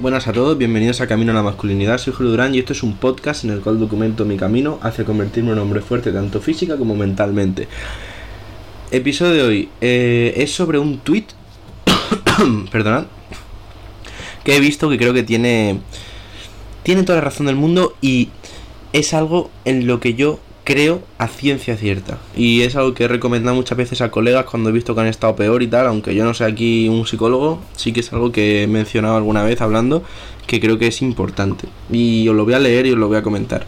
Buenas a todos, bienvenidos a Camino a la Masculinidad, soy Julio Durán y esto es un podcast en el cual documento mi camino hacia convertirme en un hombre fuerte tanto física como mentalmente. Episodio de hoy eh, es sobre un tweet, perdonad, que he visto que creo que tiene, tiene toda la razón del mundo y es algo en lo que yo creo a ciencia cierta. Y es algo que he recomendado muchas veces a colegas cuando he visto que han estado peor y tal, aunque yo no sea aquí un psicólogo, sí que es algo que he mencionado alguna vez hablando, que creo que es importante. Y os lo voy a leer y os lo voy a comentar.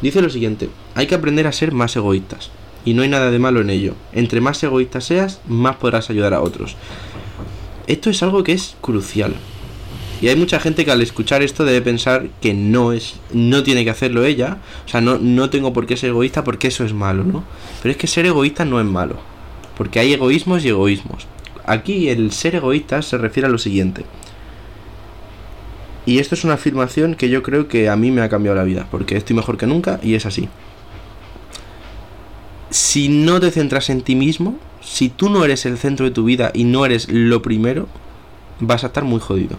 Dice lo siguiente, hay que aprender a ser más egoístas. Y no hay nada de malo en ello. Entre más egoísta seas, más podrás ayudar a otros. Esto es algo que es crucial. Y hay mucha gente que al escuchar esto debe pensar que no es, no tiene que hacerlo ella. O sea, no, no tengo por qué ser egoísta porque eso es malo, ¿no? Pero es que ser egoísta no es malo. Porque hay egoísmos y egoísmos. Aquí el ser egoísta se refiere a lo siguiente. Y esto es una afirmación que yo creo que a mí me ha cambiado la vida. Porque estoy mejor que nunca y es así. Si no te centras en ti mismo, si tú no eres el centro de tu vida y no eres lo primero, vas a estar muy jodido.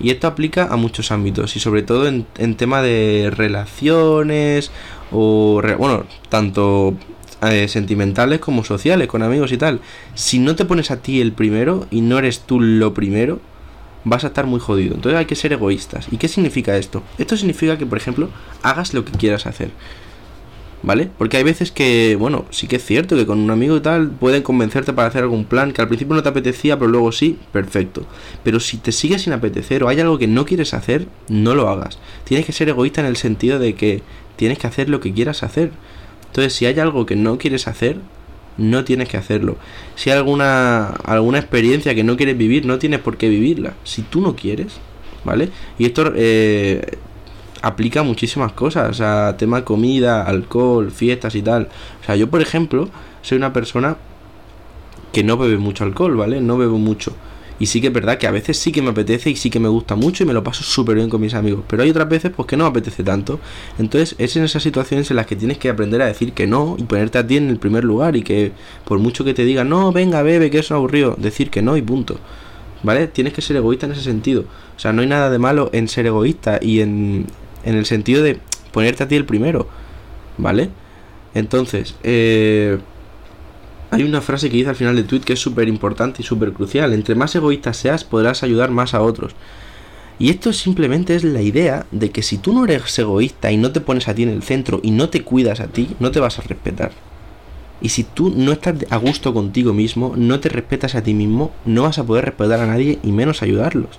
Y esto aplica a muchos ámbitos y sobre todo en, tema de relaciones o, bueno, tanto eh, sentimentales como sociales, con amigos y tal. Si no te pones a ti el primero y no eres tú lo primero, vas a estar muy jodido. Entonces hay que ser egoístas. ¿Y qué significa esto? Esto significa que, por ejemplo, hagas lo que quieras hacer. ¿Vale? Porque hay veces que, bueno, sí que es cierto que con un amigo y tal pueden convencerte para hacer algún plan que al principio no te apetecía, pero luego sí, perfecto. Pero si te sigue sin apetecer o hay algo que no quieres hacer, no lo hagas. Tienes que ser egoísta en el sentido de que tienes que hacer lo que quieras hacer. Entonces, si hay algo que no quieres hacer, no tienes que hacerlo. Si hay alguna, alguna experiencia que no quieres vivir, no tienes por qué vivirla. Si tú no quieres, ¿vale? Y esto eh, aplica muchísimas cosas, o sea, tema comida, alcohol, fiestas y tal. O sea, yo por ejemplo, soy una persona que no bebe mucho alcohol, ¿vale? No bebo mucho. Y sí que es verdad que a veces sí que me apetece y sí que me gusta mucho y me lo paso súper bien con mis amigos. Pero hay otras veces pues que no me apetece tanto. Entonces es en esas situaciones en las que tienes que aprender a decir que no y ponerte a ti en el primer lugar y que por mucho que te digan, no, venga, bebe, que eso es aburrido, decir que no y punto. ¿Vale? Tienes que ser egoísta en ese sentido. O sea, no hay nada de malo en ser egoísta y en, en el sentido de ponerte a ti el primero, ¿vale? Entonces, eh, hay una frase que dice al final del tweet que es súper importante y súper crucial. Entre más egoísta seas, podrás ayudar más a otros. Y esto simplemente es la idea de que si tú no eres egoísta y no te pones a ti en el centro y no te cuidas a ti, no te vas a respetar. Y si tú no estás a gusto contigo mismo, no te respetas a ti mismo, no vas a poder respetar a nadie y menos ayudarlos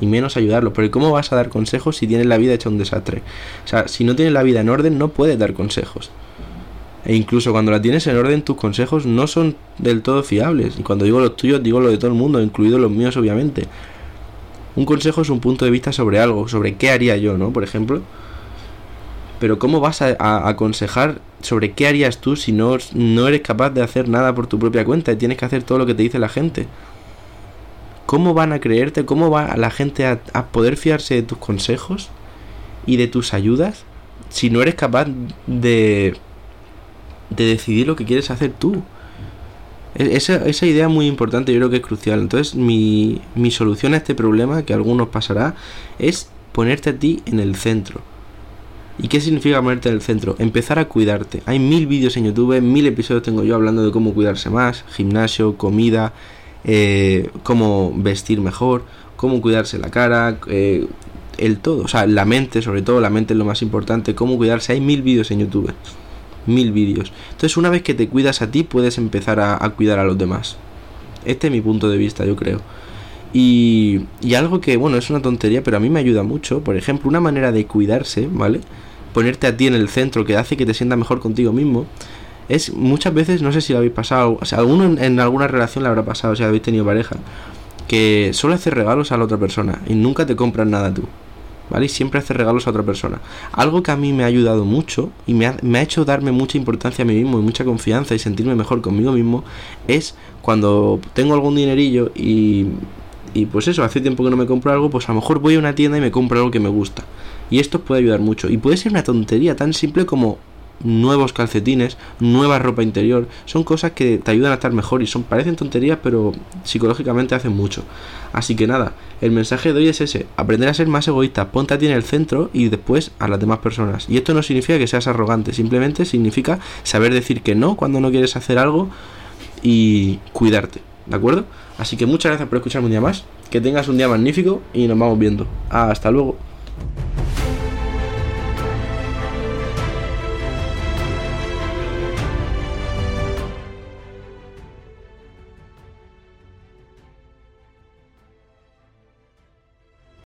y menos ayudarlo. Porque ¿cómo vas a dar consejos si tienes la vida hecha un desastre? O sea, si no tienes la vida en orden, no puedes dar consejos. E incluso cuando la tienes en orden, tus consejos no son del todo fiables. Y cuando digo los tuyos, digo lo de todo el mundo, incluidos los míos, obviamente. Un consejo es un punto de vista sobre algo, sobre qué haría yo, ¿no? Por ejemplo. Pero ¿cómo vas a, aconsejar sobre qué harías tú si no, no eres capaz de hacer nada por tu propia cuenta y tienes que hacer todo lo que te dice la gente? ¿Cómo van a creerte? ¿Cómo va la gente a, poder fiarse de tus consejos y de tus ayudas si no eres capaz de, de decidir lo que quieres hacer tú? E, esa, esa idea es muy importante, yo creo que es crucial. Entonces, mi, mi solución a este problema, que a algunos pasará, es ponerte a ti en el centro. ¿Y qué significa ponerte en el centro? Empezar a cuidarte. Hay mil vídeos en YouTube, mil episodios tengo yo hablando de cómo cuidarse más, gimnasio, comida, eh, cómo vestir mejor, cómo cuidarse la cara, eh, el todo, o sea, la mente, sobre todo la mente es lo más importante, cómo cuidarse. Hay mil vídeos en YouTube, mil vídeos. Entonces, una vez que te cuidas a ti, puedes empezar a, cuidar a los demás. Este es mi punto de vista, yo creo. Y, y, algo que, bueno, es una tontería, pero a mí me ayuda mucho. Por ejemplo, una manera de cuidarse, ¿vale? Ponerte a ti en el centro, que hace que te sientas mejor contigo mismo es muchas veces, no sé si lo habéis pasado, o sea, alguno en, alguna relación le habrá pasado, si habéis tenido pareja, que solo hace regalos a la otra persona y nunca te compran nada tú. ¿Vale? Y siempre hace regalos a otra persona. Algo que a mí me ha ayudado mucho y me ha, me ha hecho darme mucha importancia a mí mismo y mucha confianza y sentirme mejor conmigo mismo es cuando tengo algún dinerillo y, y pues eso, hace tiempo que no me compro algo, pues a lo mejor voy a una tienda y me compro algo que me gusta. Y esto puede ayudar mucho. Y puede ser una tontería tan simple como nuevos calcetines, nueva ropa interior. Son cosas que te ayudan a estar mejor y son parecen tonterías, pero psicológicamente hacen mucho. Así que nada, el mensaje de hoy es ese, aprender a ser más egoísta, ponte a ti en el centro y después a las demás personas. Y esto no significa que seas arrogante, simplemente significa saber decir que no cuando no quieres hacer algo y cuidarte, ¿de acuerdo? Así que muchas gracias por escucharme un día más, que tengas un día magnífico y nos vamos viendo. Hasta luego.